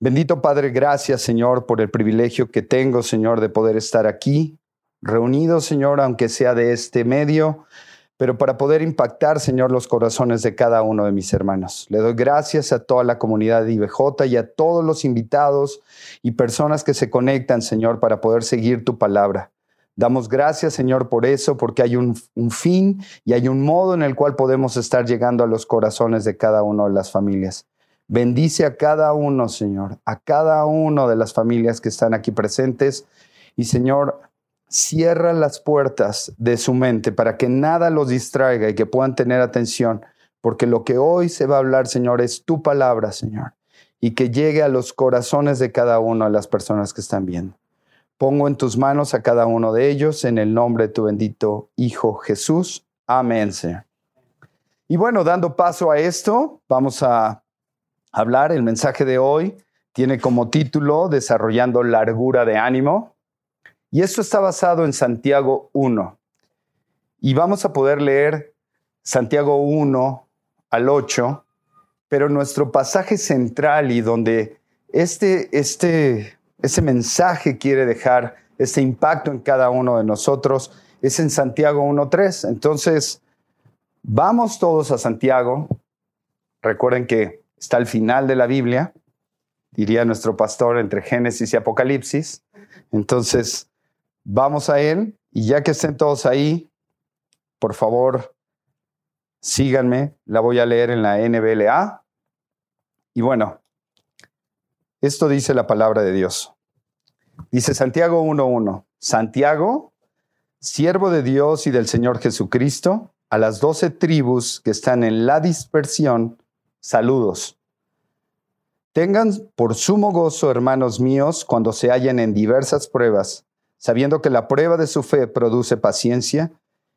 Bendito Padre, gracias Señor por el privilegio que tengo, Señor, de poder estar aquí, reunidos, Señor, aunque sea de este medio, pero para poder impactar, Señor, los corazones de cada uno de mis hermanos. Le doy gracias a toda la comunidad de IBJ y a todos los invitados y personas que se conectan, Señor, para poder seguir tu palabra. Damos gracias, Señor, por eso, porque hay un, un, fin y hay un modo en el cual podemos estar llegando a los corazones de cada una de las familias. Bendice a cada uno, Señor, a cada uno de las familias que están aquí presentes. Y, Señor, cierra las puertas de su mente para que nada los distraiga y que puedan tener atención, porque lo que hoy se va a hablar, Señor, es tu palabra, Señor, y que llegue a los corazones de cada una de las personas que están viendo. Pongo en tus manos a cada uno de ellos en el nombre de tu bendito Hijo Jesús. Amén, Señor. Y bueno, dando paso a esto, vamos a hablar. El mensaje de hoy tiene como título Desarrollando largura de ánimo. Y esto está basado en Santiago 1. Y vamos a poder leer Santiago 1 al 8, pero nuestro pasaje central y donde este, este, mensaje quiere dejar ese impacto en cada uno de nosotros es en Santiago 1.3. Entonces, vamos todos a Santiago. Recuerden que está al final de la Biblia, diría nuestro pastor, entre Génesis y Apocalipsis. Entonces, Vamos a él y ya que estén todos ahí, por favor, síganme. La voy a leer en la NBLA. Y bueno, esto dice la palabra de Dios. Dice Santiago 1.1. Santiago, siervo de Dios y del Señor Jesucristo, a las doce tribus que están en la dispersión, saludos. Tengan por sumo gozo, hermanos míos, cuando se hallen en diversas pruebas sabiendo que la prueba de su fe produce paciencia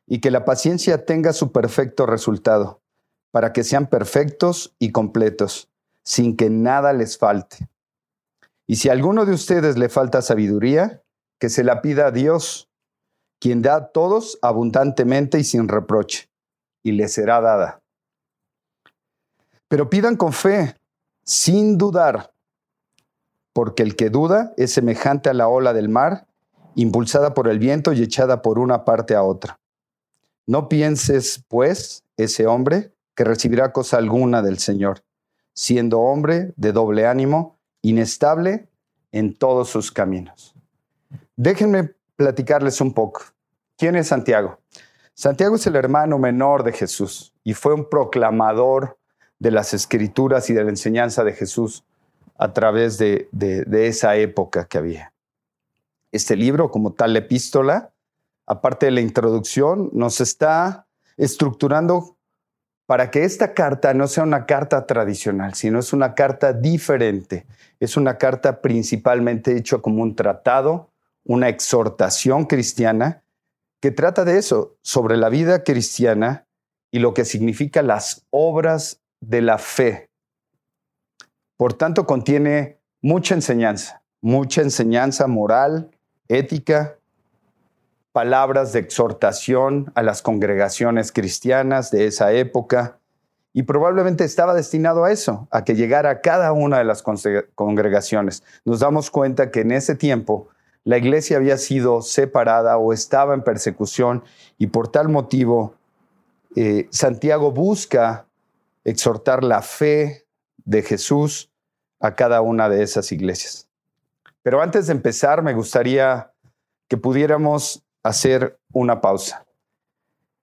y que la paciencia tenga su perfecto resultado, para que sean perfectos y completos, sin que nada les falte. Y si a alguno de ustedes le falta sabiduría, que se la pida a Dios, quien da a todos abundantemente y sin reproche, y le será dada. Pero pidan con fe, sin dudar, porque el que duda es semejante a la ola del mar, impulsada por el viento y echada por una parte a otra. No pienses, pues, ese hombre que recibirá cosa alguna del Señor, siendo hombre de doble ánimo, inestable en todos sus caminos. Déjenme platicarles un poco. ¿Quién es Santiago? Santiago es el hermano menor de Jesús y fue un proclamador de las escrituras y de la enseñanza de Jesús a través de, de esa época que había este libro como tal epístola, aparte de la introducción, nos está estructurando para que esta carta no sea una carta tradicional, sino es una carta diferente. Es una carta principalmente hecha como un tratado, una exhortación cristiana que trata de eso, sobre la vida cristiana y lo que significa las obras de la fe. Por tanto, contiene mucha enseñanza, mucha enseñanza moral, ética, palabras de exhortación a las congregaciones cristianas de esa época, y probablemente estaba destinado a eso, a que llegara a cada una de las congregaciones. Nos damos cuenta que en ese tiempo la iglesia había sido separada o estaba en persecución y por tal motivo eh, Santiago busca exhortar la fe de Jesús a cada una de esas iglesias. Pero antes de empezar, me gustaría que pudiéramos hacer una pausa.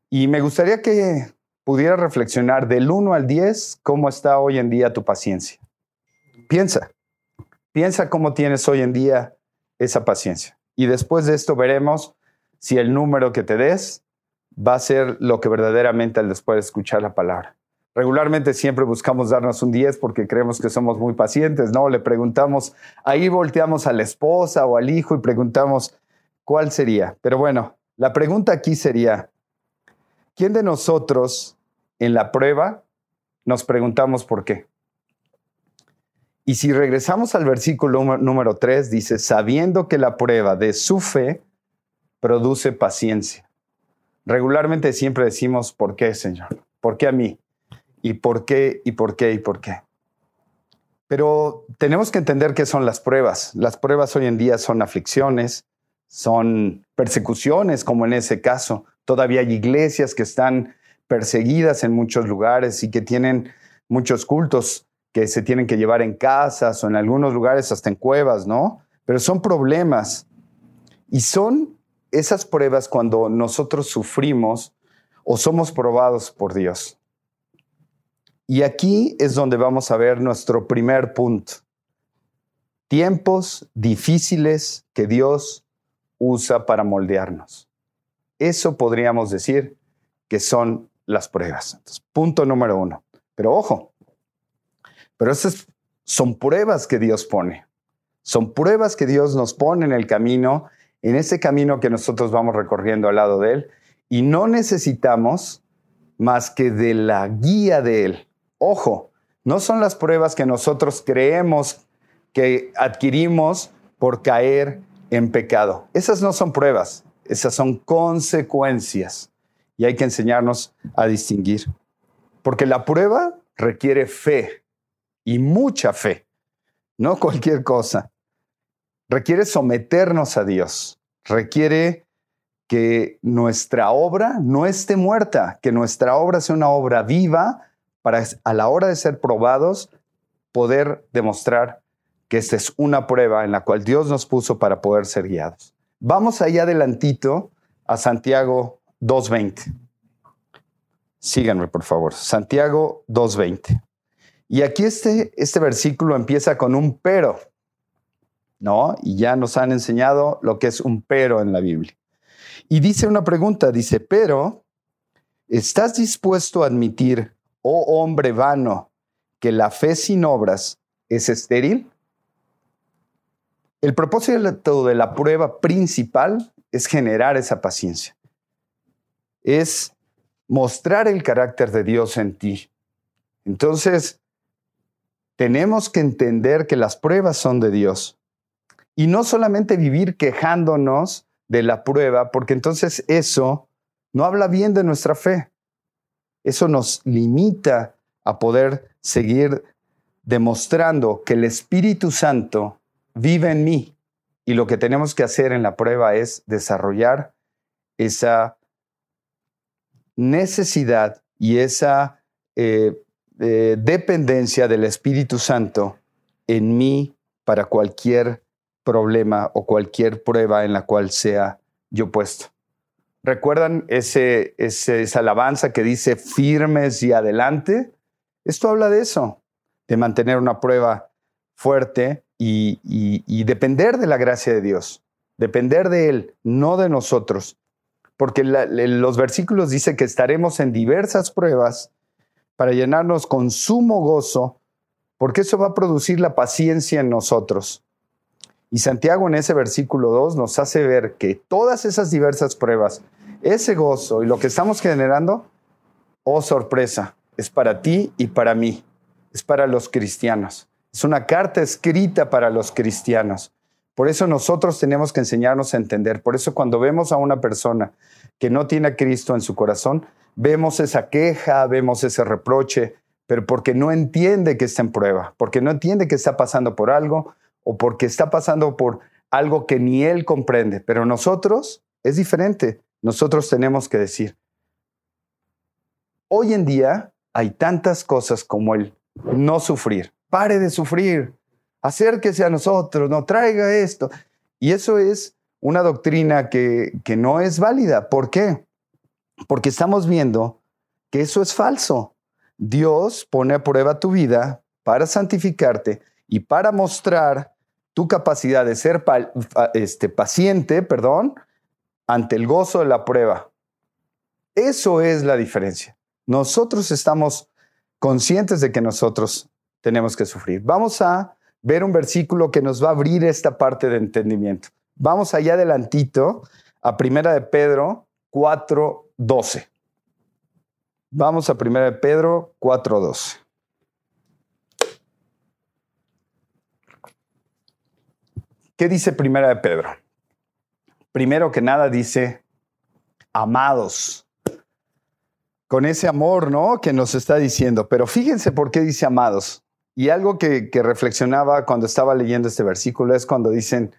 Y me gustaría que pudiera reflexionar del 1 al 10 cómo está hoy en día tu paciencia. Piensa, piensa cómo tienes hoy en día esa paciencia. Y después de esto veremos si el número que te des va a ser lo que verdaderamente al después de escuchar la palabra. Regularmente siempre buscamos darnos un 10 porque creemos que somos muy pacientes, ¿no? Le preguntamos, ahí volteamos a la esposa o al hijo y preguntamos cuál sería. Pero bueno, la pregunta aquí sería, ¿quién de nosotros en la prueba nos preguntamos por qué? Y si regresamos al versículo número 3, dice, sabiendo que la prueba de su fe produce paciencia. Regularmente siempre decimos, ¿por qué, Señor? ¿Por qué a mí? ¿Y por qué? ¿Y por qué? ¿Y por qué? Pero tenemos que entender qué son las pruebas. Las pruebas hoy en día son aflicciones, son persecuciones, como en ese caso. Todavía hay iglesias que están perseguidas en muchos lugares y que tienen muchos cultos que se tienen que llevar en casas o en algunos lugares hasta en cuevas, ¿no? Pero son problemas. Y son esas pruebas cuando nosotros sufrimos o somos probados por Dios. Y aquí es donde vamos a ver nuestro primer punto. Tiempos difíciles que Dios usa para moldearnos. Eso podríamos decir que son las pruebas. punto número uno. Pero ojo, pero esas son pruebas que Dios pone. Son pruebas que Dios nos pone en el camino, en ese camino que nosotros vamos recorriendo al lado de Él. Y no necesitamos más que de la guía de Él. Ojo, no son las pruebas que nosotros creemos que adquirimos por caer en pecado. Esas no son pruebas, esas son consecuencias. Y hay que enseñarnos a distinguir. Porque la prueba requiere fe y mucha fe, no cualquier cosa. Requiere someternos a Dios, requiere que nuestra obra no esté muerta, que nuestra obra sea una obra viva para a la hora de ser probados poder demostrar que esta es una prueba en la cual Dios nos puso para poder ser guiados. Vamos ahí adelantito a Santiago 2.20. Síganme, por favor. Santiago 2.20. Y aquí este, este versículo empieza con un pero, ¿no? Y ya nos han enseñado lo que es un pero en la Biblia. Y dice una pregunta, dice, pero, ¿estás dispuesto a admitir oh hombre vano, que la fe sin obras es estéril? El propósito de la prueba principal es generar esa paciencia. Es mostrar el carácter de Dios en ti. Entonces, tenemos que entender que las pruebas son de Dios. Y no solamente vivir quejándonos de la prueba, porque entonces eso no habla bien de nuestra fe. Eso nos limita a poder seguir demostrando que el Espíritu Santo vive en mí. Y lo que tenemos que hacer en la prueba es desarrollar esa necesidad y esa eh, eh, dependencia del Espíritu Santo en mí para cualquier problema o cualquier prueba en la cual sea yo puesto. ¿Recuerdan ese, esa alabanza que dice firmes y adelante? Esto habla de eso, de mantener una prueba fuerte y, depender de la gracia de Dios, depender de Él, no de nosotros. Porque los versículos dicen que estaremos en diversas pruebas para llenarnos con sumo gozo, porque eso va a producir la paciencia en nosotros. Y Santiago en ese versículo 2 nos hace ver que todas esas diversas pruebas ese gozo y lo que estamos generando, oh sorpresa, es para ti y para mí, es para los cristianos. Es una carta escrita para los cristianos. Por eso nosotros tenemos que enseñarnos a entender. Por eso cuando vemos a una persona que no tiene a Cristo en su corazón, vemos esa queja, vemos ese reproche, pero porque no entiende que está en prueba, porque no entiende que está pasando por algo o porque está pasando por algo que ni él comprende. Pero nosotros es diferente nosotros tenemos que decir, hoy en día hay tantas cosas como el no sufrir. Pare de sufrir, acérquese a nosotros, no traiga esto. Y eso es una doctrina que, que no es válida. ¿Por qué? Porque estamos viendo que eso es falso. Dios pone a prueba tu vida para santificarte y para mostrar tu capacidad de ser este, paciente, perdón, ante el gozo de la prueba. Eso es la diferencia. Nosotros estamos conscientes de que nosotros tenemos que sufrir. Vamos a ver un versículo que nos va a abrir esta parte de entendimiento. Vamos allá adelantito a Primera de Pedro 4:12. Vamos a Primera de Pedro 4:12. ¿Qué dice Primera de Pedro? Primero que nada dice, amados, con ese amor, ¿no? Que nos está diciendo. Pero fíjense por qué dice amados. Y algo que, que reflexionaba cuando estaba leyendo este versículo es cuando dicen,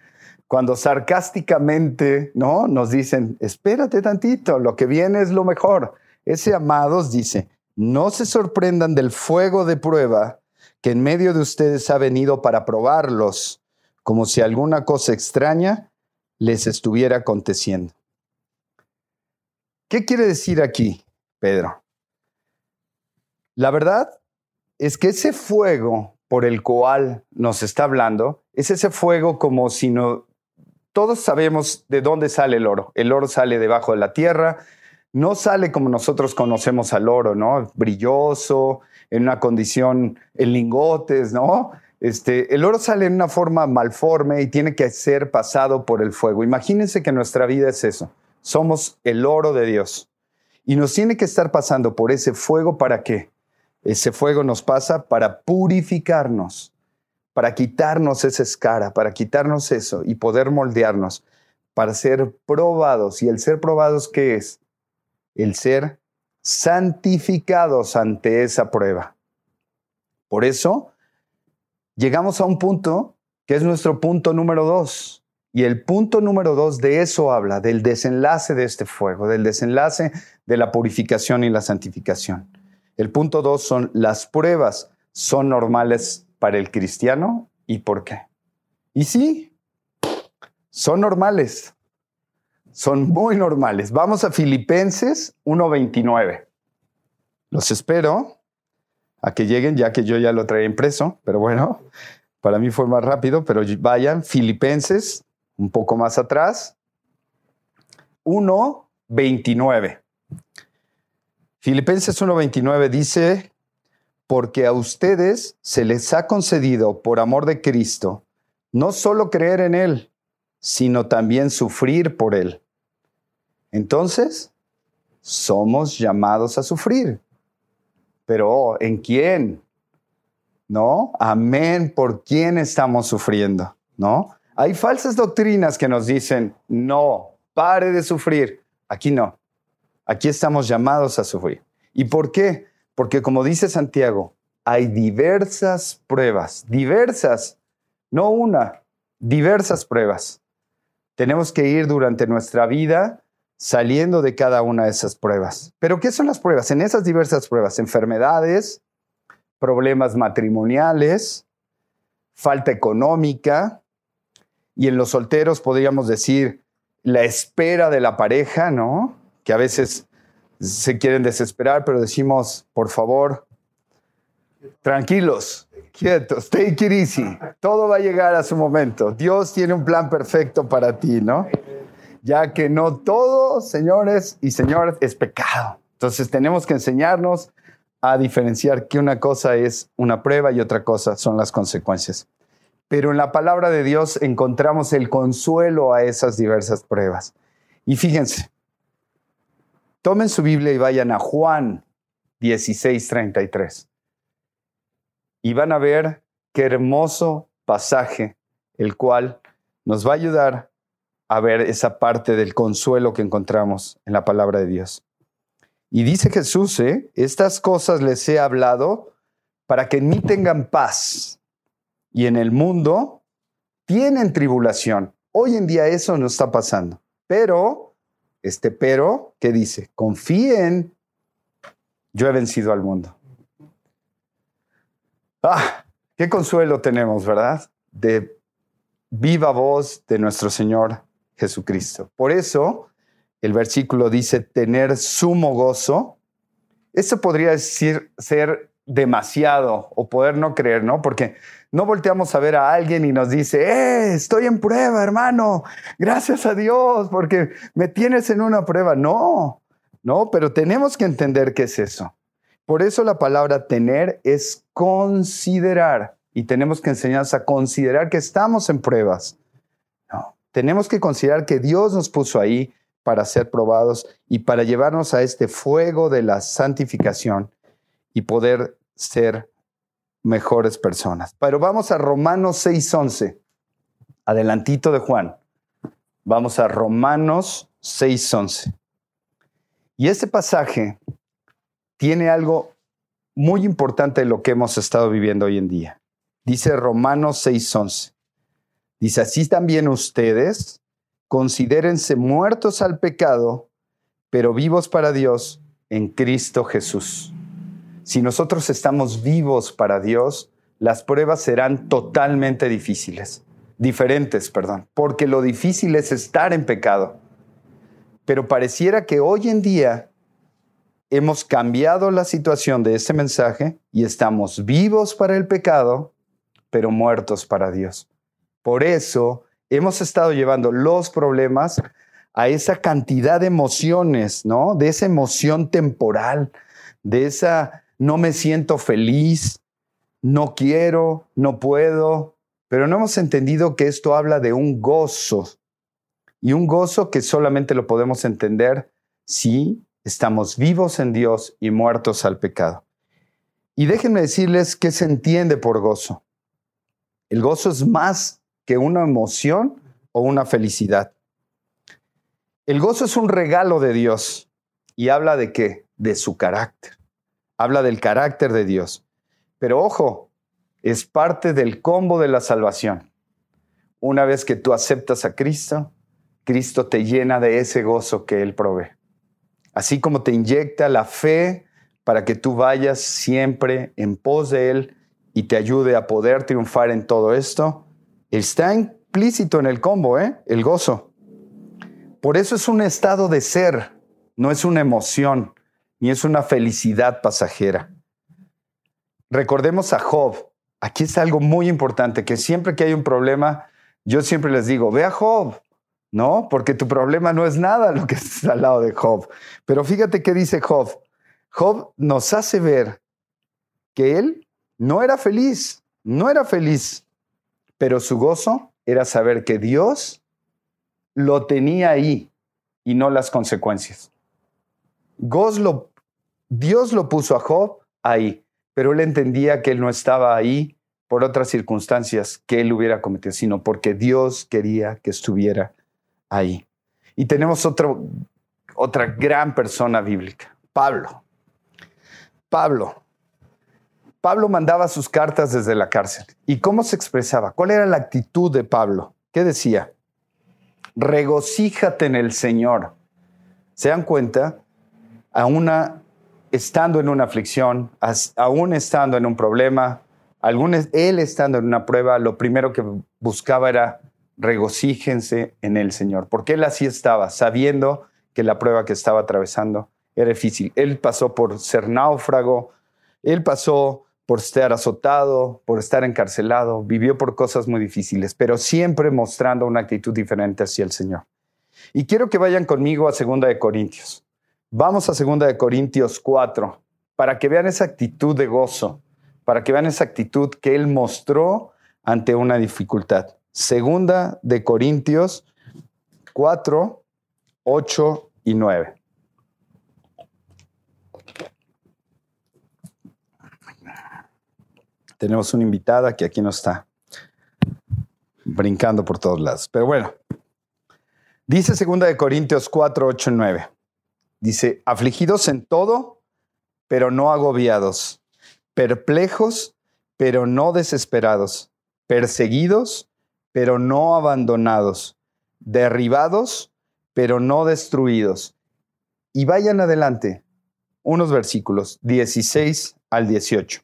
cuando sarcásticamente, ¿no? Nos dicen, espérate tantito, lo que viene es lo mejor. Ese amados dice, no se sorprendan del fuego de prueba que en medio de ustedes ha venido para probarlos, como si alguna cosa extraña les estuviera aconteciendo. ¿Qué quiere decir aquí, Pedro? La verdad es que ese fuego por el cual nos está hablando es ese fuego como si no, todos sabemos de dónde sale el oro. El oro sale debajo de la tierra, no sale como nosotros conocemos al oro, ¿no? Brilloso, en una condición en lingotes, ¿no? Este, el oro sale en una forma malforme y tiene que ser pasado por el fuego. Imagínense que nuestra vida es eso. Somos el oro de Dios. Y nos tiene que estar pasando por ese fuego para qué? Ese fuego nos pasa para purificarnos, para quitarnos esa escara, para quitarnos eso y poder moldearnos, para ser probados. ¿Y el ser probados qué es? El ser santificados ante esa prueba. Por eso, llegamos a un punto que es nuestro punto número dos. Y el punto número dos de eso habla, del desenlace de este fuego, del desenlace de la purificación y la santificación. El punto dos son las pruebas. ¿Son normales para el cristiano? ¿Y por qué? Y sí, son normales. Son muy normales. Vamos a Filipenses 1.29. Los espero a que lleguen, ya que yo ya lo traía impreso, pero bueno, para mí fue más rápido, pero vayan, Filipenses, un poco más atrás, 1.29. Filipenses 1.29 dice, porque a ustedes se les ha concedido por amor de Cristo, no solo creer en Él, sino también sufrir por Él. Entonces, somos llamados a sufrir. Pero ¿en quién? ¿No? Amén, ¿por quién estamos sufriendo? ¿No? Hay falsas doctrinas que nos dicen, no, pare de sufrir. Aquí no. Aquí estamos llamados a sufrir. ¿Y por qué? Porque como dice Santiago, hay diversas pruebas, diversas, no una, diversas pruebas. Tenemos que ir durante nuestra vida saliendo de cada una de esas pruebas. Pero ¿qué son las pruebas? En esas diversas pruebas, enfermedades, problemas matrimoniales, falta económica, y en los solteros podríamos decir la espera de la pareja, ¿no? Que a veces se quieren desesperar, pero decimos, por favor, tranquilos, quietos, take it easy, todo va a llegar a su momento. Dios tiene un plan perfecto para ti, ¿no? Ya que no todo, señores y señores, es pecado. Entonces tenemos que enseñarnos a diferenciar que una cosa es una prueba y otra cosa son las consecuencias. Pero en la palabra de Dios encontramos el consuelo a esas diversas pruebas. Y fíjense, tomen su Biblia y vayan a Juan 16:33. Y van a ver qué hermoso pasaje, el cual nos va a ayudar a ver esa parte del consuelo que encontramos en la palabra de Dios. Y dice Jesús, ¿eh? estas cosas les he hablado para que en mí tengan paz. Y en el mundo tienen tribulación. Hoy en día eso no está pasando. Pero, este pero, ¿qué dice? Confíen, yo he vencido al mundo. Ah, qué consuelo tenemos, ¿verdad? De viva voz de nuestro Señor Jesucristo. Por eso el versículo dice tener sumo gozo. Eso podría decir ser demasiado o poder no creer, ¿no? Porque no volteamos a ver a alguien y nos dice, eh, estoy en prueba, hermano, gracias a Dios, porque me tienes en una prueba. No, no, pero tenemos que entender qué es eso. Por eso la palabra tener es considerar y tenemos que enseñarnos a considerar que estamos en pruebas tenemos que considerar que Dios nos puso ahí para ser probados y para llevarnos a este fuego de la santificación y poder ser mejores personas. Pero vamos a Romanos 6:11, adelantito de Juan. Vamos a Romanos 6:11. Y este pasaje tiene algo muy importante de lo que hemos estado viviendo hoy en día. Dice Romanos 6:11. Dice, así también ustedes considérense muertos al pecado, pero vivos para Dios en Cristo Jesús. Si nosotros estamos vivos para Dios, las pruebas serán totalmente difíciles, diferentes, perdón, porque lo difícil es estar en pecado. Pero pareciera que hoy en día hemos cambiado la situación de este mensaje y estamos vivos para el pecado, pero muertos para Dios. Por eso hemos estado llevando los problemas a esa cantidad de emociones, ¿no? De esa emoción temporal, de esa no me siento feliz, no quiero, no puedo, pero no hemos entendido que esto habla de un gozo y un gozo que solamente lo podemos entender si estamos vivos en Dios y muertos al pecado. Y déjenme decirles qué se entiende por gozo. El gozo es más que una emoción o una felicidad. El gozo es un regalo de Dios y habla de qué? De su carácter. Habla del carácter de Dios. Pero ojo, es parte del combo de la salvación. Una vez que tú aceptas a Cristo, Cristo te llena de ese gozo que Él provee. Así como te inyecta la fe para que tú vayas siempre en pos de Él y te ayude a poder triunfar en todo esto, está implícito en el combo, ¿eh? el gozo. Por eso es un estado de ser, no es una emoción, ni es una felicidad pasajera. Recordemos a Job. Aquí es algo muy importante, que siempre que hay un problema, yo siempre les digo, ve a Job, ¿no? Porque tu problema no es nada lo que está al lado de Job. Pero fíjate qué dice Job. Job nos hace ver que él no era feliz, no era feliz, pero su gozo era saber que Dios lo tenía ahí y no las consecuencias. Lo, Dios lo puso a Job ahí, pero él entendía que él no estaba ahí por otras circunstancias que él hubiera cometido, sino porque Dios quería que estuviera ahí. Y tenemos otro, otra gran persona bíblica, Pablo. Pablo. Pablo mandaba sus cartas desde la cárcel. ¿Y cómo se expresaba? ¿Cuál era la actitud de Pablo? ¿Qué decía? Regocíjate en el Señor. ¿Se dan cuenta? Aún estando en una aflicción, aún estando en un problema, él estando en una prueba, lo primero que buscaba era regocíjense en el Señor, porque él así estaba, sabiendo que la prueba que estaba atravesando era difícil. Él pasó por ser náufrago, él pasó por estar azotado, por estar encarcelado, vivió por cosas muy difíciles, pero siempre mostrando una actitud diferente hacia el Señor. Y quiero que vayan conmigo a Segunda de Corintios. Vamos a Segunda de Corintios 4 para que vean esa actitud de gozo, para que vean esa actitud que él mostró ante una dificultad. Segunda de Corintios 4, 8 y 9. Tenemos una invitada que aquí no está, brincando por todos lados. Pero bueno, dice segunda de Corintios 4, 8 y 9. Dice, afligidos en todo, pero no agobiados, perplejos, pero no desesperados, perseguidos, pero no abandonados, derribados, pero no destruidos. Y vayan adelante, unos versículos, 16 al 18.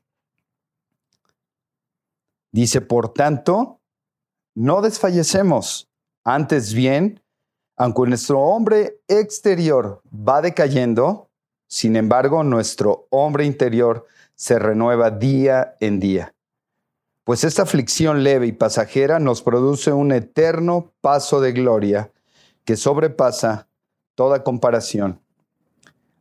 Dice, por tanto, no desfallecemos, antes bien, aunque nuestro hombre exterior va decayendo, sin embargo, nuestro hombre interior se renueva día en día pues esta aflicción leve y pasajera nos produce un eterno paso de gloria que sobrepasa toda comparación.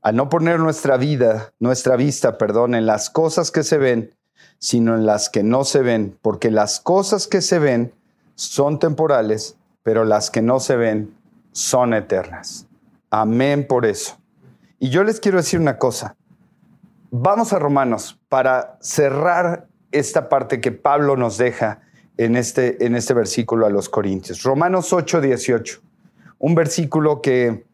Al no poner nuestra vida, nuestra vista, perdón, en las cosas que se ven, sino en las que no se ven, porque las cosas que se ven son temporales, pero las que no se ven son eternas. Amén por eso. Y yo les quiero decir una cosa. Vamos a Romanos para cerrar esta parte que Pablo nos deja en este, en este versículo a los Corintios. Romanos 8, 18. Un versículo que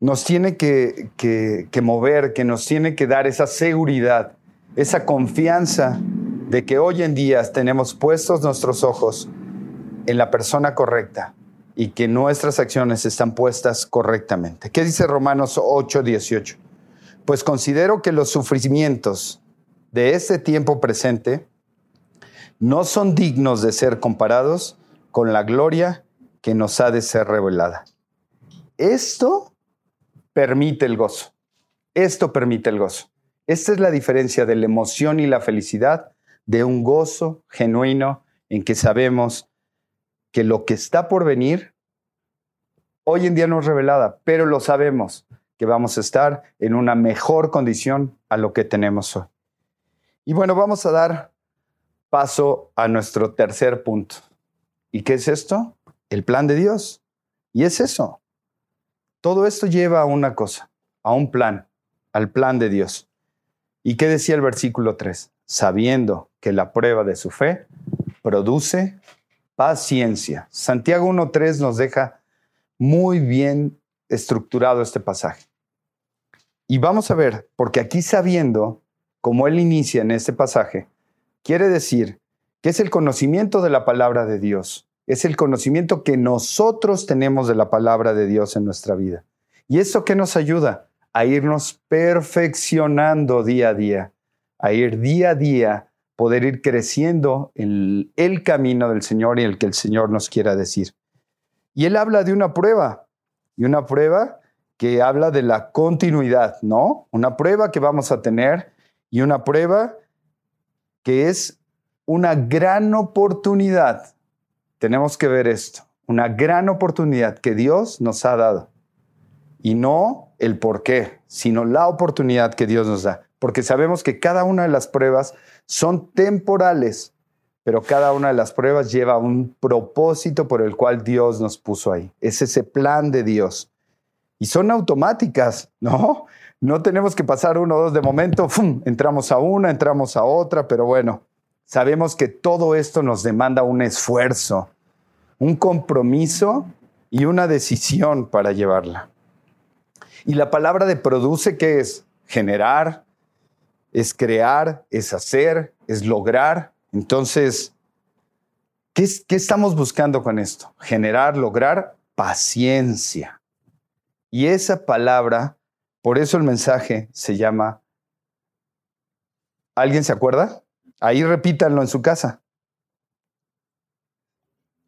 nos tiene que, que, que mover, que nos tiene que dar esa seguridad esa confianza de que hoy en día tenemos puestos nuestros ojos en la persona correcta y que nuestras acciones están puestas correctamente. ¿Qué dice Romanos 8, 18? Pues considero que los sufrimientos de este tiempo presente no son dignos de ser comparados con la gloria que nos ha de ser revelada. Esto permite el gozo. Esto permite el gozo. Esta es la diferencia de la emoción y la felicidad de un gozo genuino en que sabemos que lo que está por venir hoy en día no es revelada, pero lo sabemos que vamos a estar en una mejor condición a lo que tenemos hoy. Y bueno, vamos a dar paso a nuestro tercer punto. ¿Y qué es esto? El plan de Dios. Y es eso. Todo esto lleva a una cosa, a un plan, al plan de Dios. ¿Y qué decía el versículo 3? Sabiendo que la prueba de su fe produce paciencia. Santiago 1.3 nos deja muy bien estructurado este pasaje. Y vamos a ver, porque aquí sabiendo, como él inicia en este pasaje, quiere decir que es el conocimiento de la palabra de Dios, es el conocimiento que nosotros tenemos de la palabra de Dios en nuestra vida. ¿Y eso qué nos ayuda? A irnos perfeccionando día a día, a ir día a día, poder ir creciendo en el camino del Señor y el que el Señor nos quiera decir. Y él habla de una prueba, y una prueba que habla de la continuidad, ¿no? Una prueba que vamos a tener y una prueba que es una gran oportunidad. Tenemos que ver esto, una gran oportunidad que Dios nos ha dado. Y no el por qué, sino la oportunidad que Dios nos da. Porque sabemos que cada una de las pruebas son temporales pero cada una de las pruebas lleva un propósito por el cual Dios nos puso ahí. Es ese plan de Dios. Y son automáticas, ¿no? No tenemos que pasar uno o dos de momento, ¡fum! entramos a una, entramos a otra, pero bueno, sabemos que todo esto nos demanda un esfuerzo, un compromiso y una decisión para llevarla. Y la palabra de produce, ¿qué es? Generar, es crear, es hacer, es lograr. Entonces, ¿qué, estamos buscando con esto? Generar, lograr paciencia. Y esa palabra, por eso el mensaje se llama, ¿alguien se acuerda? Ahí repítanlo en su casa.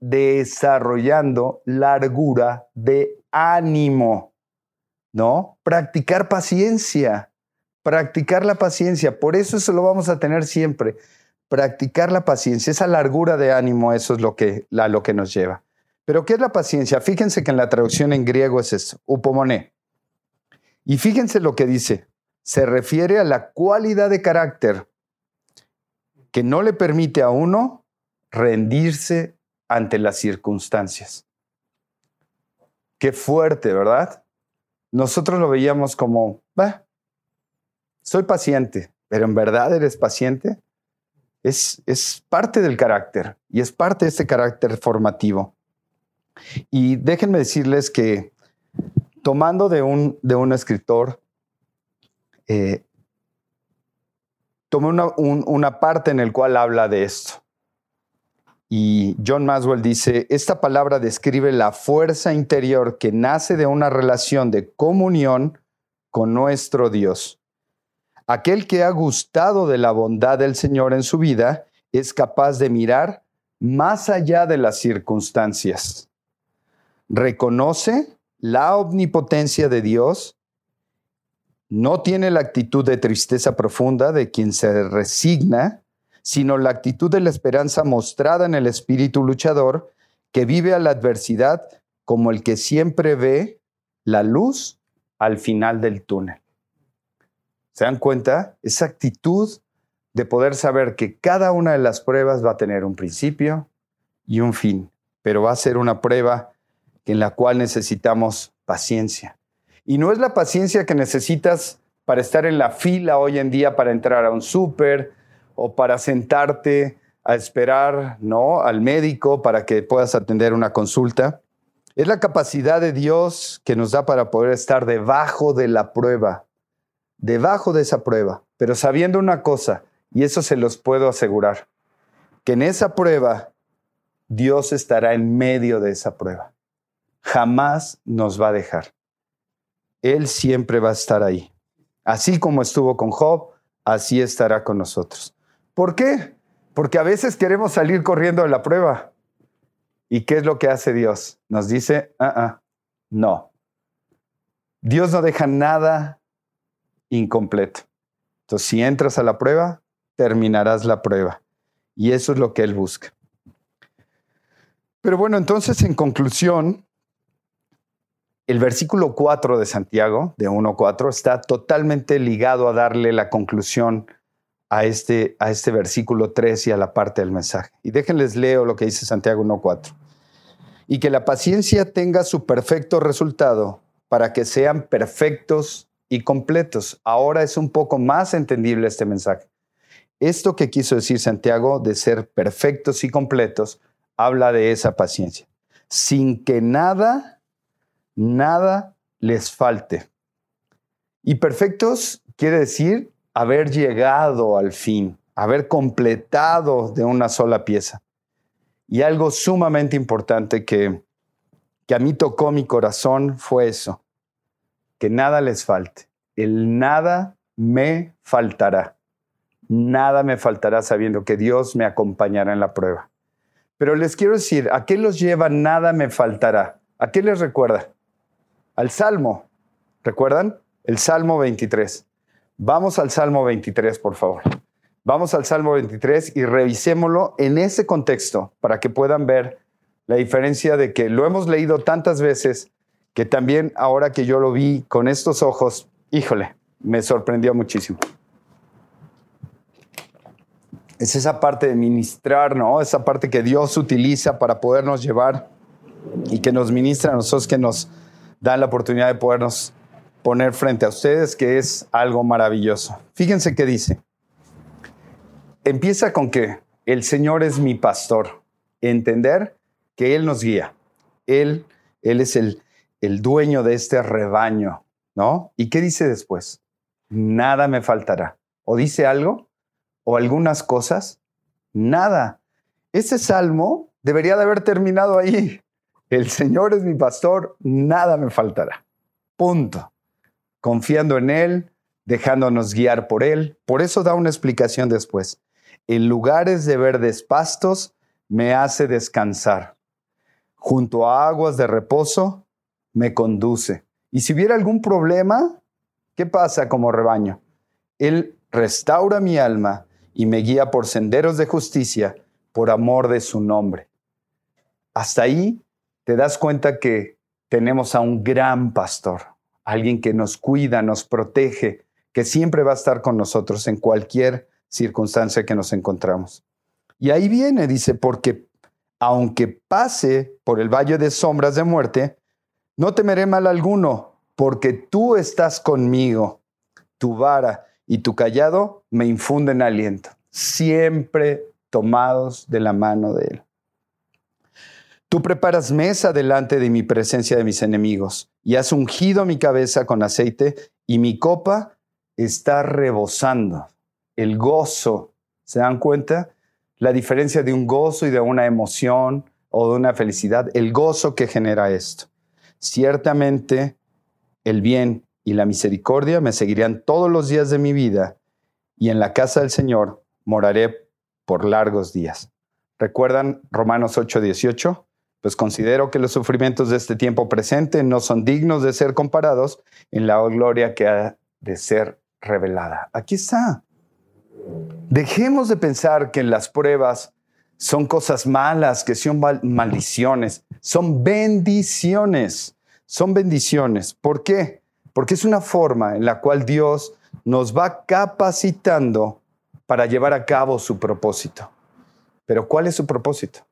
Desarrollando largura de ánimo, ¿no? Practicar paciencia, practicar la paciencia. Por eso eso lo vamos a tener siempre practicar la paciencia, esa largura de ánimo, eso es lo que, lo que nos lleva. Pero ¿qué es la paciencia? Fíjense que en la traducción en griego es eso, upomone. Y fíjense lo que dice, se refiere a la cualidad de carácter que no le permite a uno rendirse ante las circunstancias. Qué fuerte, ¿verdad? Nosotros lo veíamos como, bah, soy paciente, pero en verdad eres paciente es, parte del carácter y es parte de este carácter formativo. Y déjenme decirles que tomando de un, de un escritor, eh, tomé una, una parte en el cual habla de esto. Y John Maswell dice, esta palabra describe la fuerza interior que nace de una relación de comunión con nuestro Dios. Aquel que ha gustado de la bondad del Señor en su vida es capaz de mirar más allá de las circunstancias. Reconoce la omnipotencia de Dios, no tiene la actitud de tristeza profunda de quien se resigna, sino la actitud de la esperanza mostrada en el espíritu luchador que vive a la adversidad como el que siempre ve la luz al final del túnel. ¿Se dan cuenta? Esa actitud de poder saber que cada una de las pruebas va a tener un principio y un fin, pero va a ser una prueba en la cual necesitamos paciencia. Y no es la paciencia que necesitas para estar en la fila hoy en día para entrar a un súper o para sentarte a esperar, ¿no? al médico para que puedas atender una consulta. Es la capacidad de Dios que nos da para poder estar debajo de la prueba debajo de esa prueba, pero sabiendo una cosa, y eso se los puedo asegurar, que en esa prueba Dios estará en medio de esa prueba. Jamás nos va a dejar. Él siempre va a estar ahí. Así como estuvo con Job, así estará con nosotros. ¿Por qué? Porque a veces queremos salir corriendo de la prueba. ¿Y qué es lo que hace Dios? Nos dice, ah, ah, no. Dios no deja nada incompleto. Entonces, si entras a la prueba, terminarás la prueba. Y eso es lo que Él busca. Pero bueno, entonces, en conclusión, el versículo 4 de Santiago, de 1.4, está totalmente ligado a darle la conclusión a este, a este versículo 3 y a la parte del mensaje. Y déjenles leo lo que dice Santiago 1.4. Y que la paciencia tenga su perfecto resultado para que sean perfectos y completos. Ahora es un poco más entendible este mensaje. Esto que quiso decir Santiago de ser perfectos y completos habla de esa paciencia. Sin que nada nada les falte. Y perfectos quiere decir haber llegado al fin, haber completado de una sola pieza. Y algo sumamente importante que, que a mí tocó mi corazón fue eso, que nada les falte. El nada me faltará. Nada me faltará sabiendo que Dios me acompañará en la prueba. Pero les quiero decir, ¿a qué los lleva nada me faltará? ¿A qué les recuerda? al Salmo. ¿Recuerdan? El Salmo 23. Vamos al Salmo 23, por favor. Vamos al Salmo 23 y revisémoslo en ese contexto para que puedan ver la diferencia de que lo hemos leído tantas veces que también ahora que yo lo vi con estos ojos, híjole, me sorprendió muchísimo. Es esa parte de ministrar, ¿no? Esa parte que Dios utiliza para podernos llevar y que nos ministra a nosotros, que nos, dan la oportunidad de podernos poner frente a ustedes, que es algo maravilloso. Fíjense qué dice. Empieza con que el Señor es mi pastor. Entender que Él nos guía. Él, Él es el, el dueño de este rebaño, ¿no? ¿Y qué dice después? Nada me faltará. ¿O dice algo? ¿O algunas cosas? Nada. Ese salmo debería de haber terminado ahí. El Señor es mi pastor, nada me faltará. Punto. Confiando en Él, dejándonos guiar por Él. Por eso da una explicación después. En lugares de verdes pastos me hace descansar. Junto a aguas de reposo me conduce. Y si hubiera algún problema, ¿qué pasa como rebaño? Él restaura mi alma y me guía por senderos de justicia por amor de su nombre. Hasta ahí te das cuenta que tenemos a un gran pastor, alguien que nos cuida, nos protege, que siempre va a estar con nosotros en cualquier circunstancia que nos encontramos. Y ahí viene, dice, porque aunque pase por el valle de sombras de muerte, no temeré mal alguno, porque tú estás conmigo, tu vara y tu callado me infunden aliento, siempre tomados de la mano de Él. Tú preparas mesa delante de mi presencia de mis enemigos y has ungido mi cabeza con aceite y mi copa está rebosando. El gozo, ¿se dan cuenta? La diferencia de un gozo y de una emoción o de una felicidad, el gozo que genera esto. Ciertamente el bien y la misericordia me seguirán todos los días de mi vida y en la casa del Señor moraré por largos días. ¿Recuerdan Romanos 8:18? Pues considero que los sufrimientos de este tiempo presente no son dignos de ser comparados en la gloria que ha de ser revelada. Aquí está. Dejemos de pensar que las pruebas son cosas malas, que son maldiciones, son bendiciones, son bendiciones. ¿Por qué? Porque es una forma en la cual Dios nos va capacitando para llevar a cabo su propósito. Pero ¿cuál es su propósito?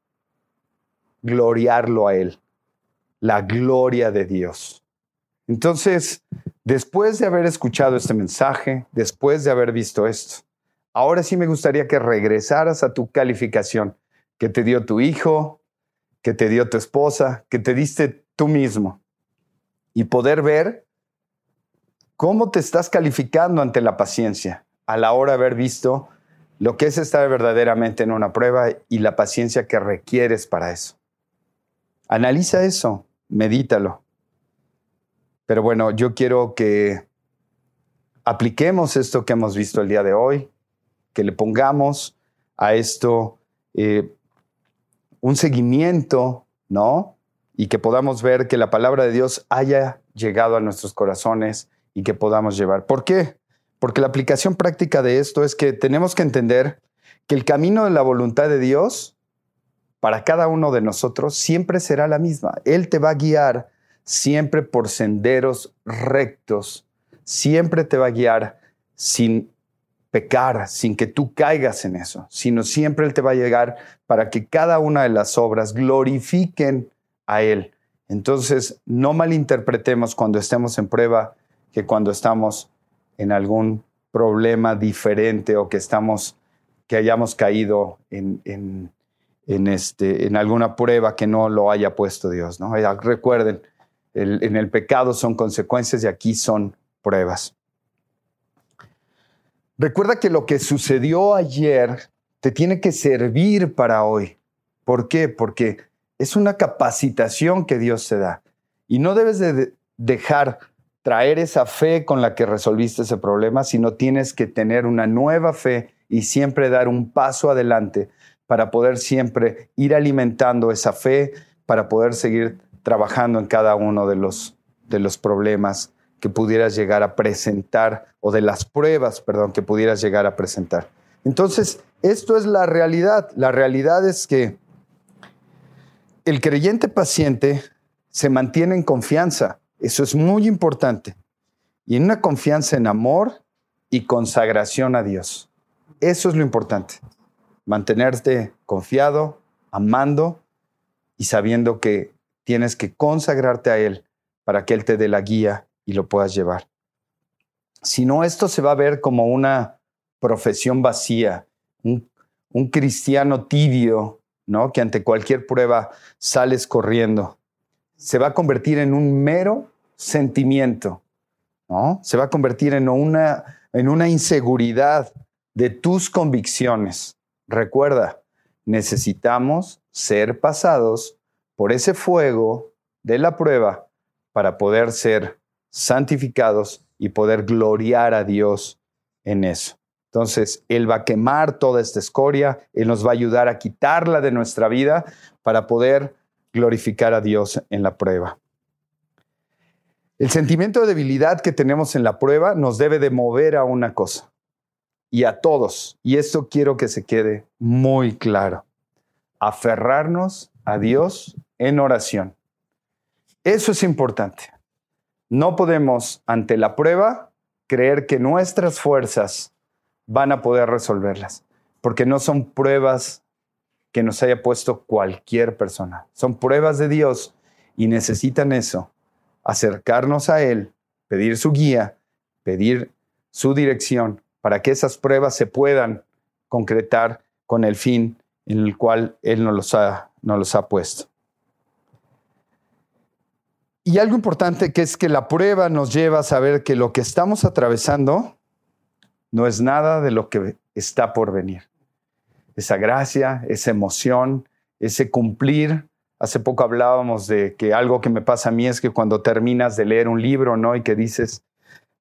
Gloriarlo a Él, la gloria de Dios. Entonces, después de haber escuchado este mensaje, después de haber visto esto, ahora sí me gustaría que regresaras a tu calificación que te dio tu hijo, que te dio tu esposa, que te diste tú mismo, y poder ver ¿Cómo te estás calificando ante la paciencia a la hora de haber visto lo que es estar verdaderamente en una prueba y la paciencia que requieres para eso? Analiza eso, medítalo. Pero bueno, yo quiero que apliquemos esto que hemos visto el día de hoy, que le pongamos a esto eh, un seguimiento, ¿no? Y que podamos ver que la palabra de Dios haya llegado a nuestros corazones y que podamos llevar. ¿Por qué? Porque la aplicación práctica de esto es que tenemos que entender que el camino de la voluntad de Dios para cada uno de nosotros siempre será la misma. Él te va a guiar siempre por senderos rectos, siempre te va a guiar sin pecar, sin que tú caigas en eso, sino siempre Él te va a llegar para que cada una de las obras glorifiquen a Él. Entonces, no malinterpretemos cuando estemos en prueba que cuando estamos en algún problema diferente o que estamos, que hayamos caído en, en, este, en alguna prueba que no lo haya puesto Dios. ¿no? Recuerden, en el pecado son consecuencias y aquí son pruebas. Recuerda que lo que sucedió ayer te tiene que servir para hoy. ¿Por qué? Porque es una capacitación que Dios te da. Y no debes de dejar traer esa fe con la que resolviste ese problema, sino tienes que tener una nueva fe y siempre dar un paso adelante para poder siempre ir alimentando esa fe, para poder seguir trabajando en cada uno de los, de los problemas que pudieras llegar a presentar o de las pruebas, perdón, que pudieras llegar a presentar. Entonces, esto es la realidad. La realidad es que el creyente paciente se mantiene en confianza eso es muy importante. Y en una confianza en amor y consagración a Dios. Eso es lo importante. Mantenerte confiado, amando y sabiendo que tienes que consagrarte a Él para que Él te dé la guía y lo puedas llevar. Si no, esto se va a ver como una profesión vacía, un, cristiano tibio, ¿no? Que ante cualquier prueba sales corriendo. Se va a convertir en un mero sentimiento, ¿no? Se va a convertir en una inseguridad de tus convicciones. Recuerda, necesitamos ser pasados por ese fuego de la prueba para poder ser santificados y poder gloriar a Dios en eso. Entonces, Él va a quemar toda esta escoria, Él nos va a ayudar a quitarla de nuestra vida para poder glorificar a Dios en la prueba. El sentimiento de debilidad que tenemos en la prueba nos debe de mover a una cosa y a todos. Y esto quiero que se quede muy claro. Aferrarnos a Dios en oración. Eso es importante. No podemos, ante la prueba, creer que nuestras fuerzas van a poder resolverlas, porque no son pruebas que nos haya puesto cualquier persona. Son pruebas de Dios y necesitan eso acercarnos a Él, pedir su guía, pedir su dirección para que esas pruebas se puedan concretar con el fin en el cual Él nos los ha, nos los ha puesto. Y algo importante que es que la prueba nos lleva a saber que lo que estamos atravesando no es nada de lo que está por venir. Esa gracia, esa emoción, ese cumplir Hace poco hablábamos de que algo que me pasa a mí es que cuando terminas de leer un libro, ¿no? Y que dices,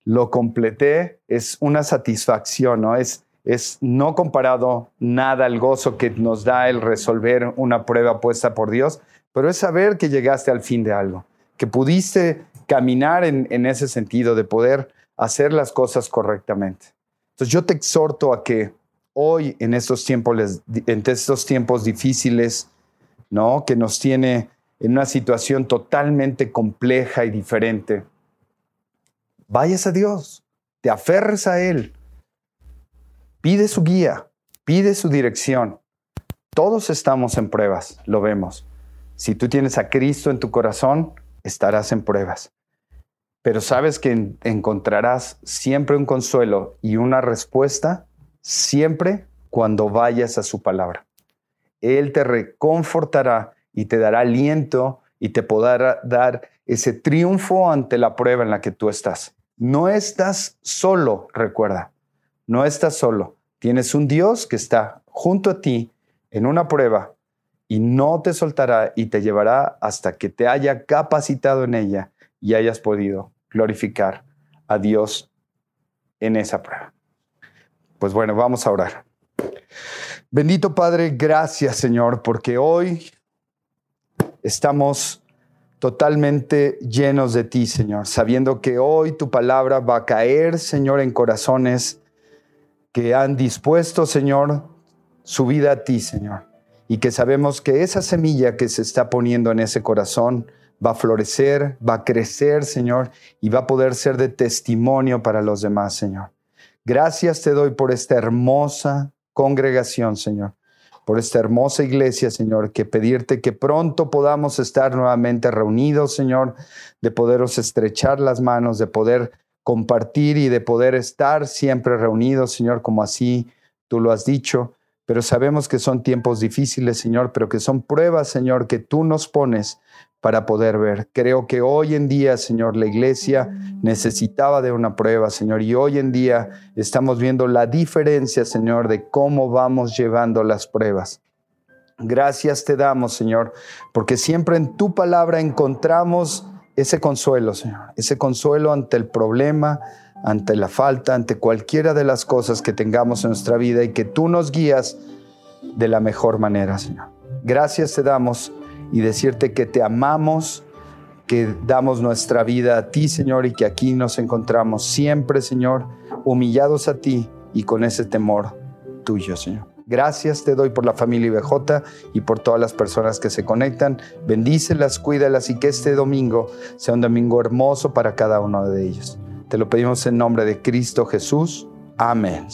lo completé, es una satisfacción, ¿no? Es, es no comparado nada al gozo que nos da el resolver una prueba puesta por Dios, pero es saber que llegaste al fin de algo, que pudiste caminar en, en ese sentido de poder hacer las cosas correctamente. Entonces yo te exhorto a que hoy en estos tiempos, en estos tiempos difíciles, ¿no? Que nos tiene en una situación totalmente compleja y diferente. Vayas a Dios, te aferres a Él, pide su guía, pide su dirección. Todos estamos en pruebas, lo vemos. Si tú tienes a Cristo en tu corazón, estarás en pruebas. Pero sabes que encontrarás siempre un consuelo y una respuesta siempre cuando vayas a su palabra. Él te reconfortará y te dará aliento y te podrá dar ese triunfo ante la prueba en la que tú estás. No estás solo, recuerda, no estás solo. Tienes un Dios que está junto a ti en una prueba y no te soltará y te llevará hasta que te haya capacitado en ella y hayas podido glorificar a Dios en esa prueba. Pues bueno, vamos a orar. Bendito Padre, gracias Señor, porque hoy estamos totalmente llenos de ti, Señor, sabiendo que hoy tu palabra va a caer, Señor, en corazones que han dispuesto, Señor, su vida a ti, Señor, y que sabemos que esa semilla que se está poniendo en ese corazón va a florecer, va a crecer, Señor, y va a poder ser de testimonio para los demás, Señor. Gracias te doy por esta hermosa congregación, Señor por esta hermosa iglesia, Señor, que pedirte que pronto podamos estar nuevamente reunidos, Señor, de poderos estrechar las manos, de poder compartir y de poder estar siempre reunidos, Señor, como así tú lo has dicho. Pero sabemos que son tiempos difíciles, Señor, pero que son pruebas, Señor, que tú nos pones para poder ver. Creo que hoy en día, Señor, la iglesia necesitaba de una prueba, Señor, y hoy en día estamos viendo la diferencia, Señor, de cómo vamos llevando las pruebas. Gracias te damos, Señor, porque siempre en tu palabra encontramos ese consuelo, Señor, ese consuelo ante el problema, ante la falta, ante cualquiera de las cosas que tengamos en nuestra vida y que tú nos guías de la mejor manera, Señor. Gracias te damos y decirte que te amamos, que damos nuestra vida a ti, Señor, y que aquí nos encontramos siempre, Señor, humillados a ti y con ese temor tuyo, Señor. Gracias te doy por la familia IBJ y por todas las personas que se conectan. Bendícelas, cuídalas y que este domingo sea un domingo hermoso para cada uno de ellos. Te lo pedimos en nombre de Cristo Jesús. Amén.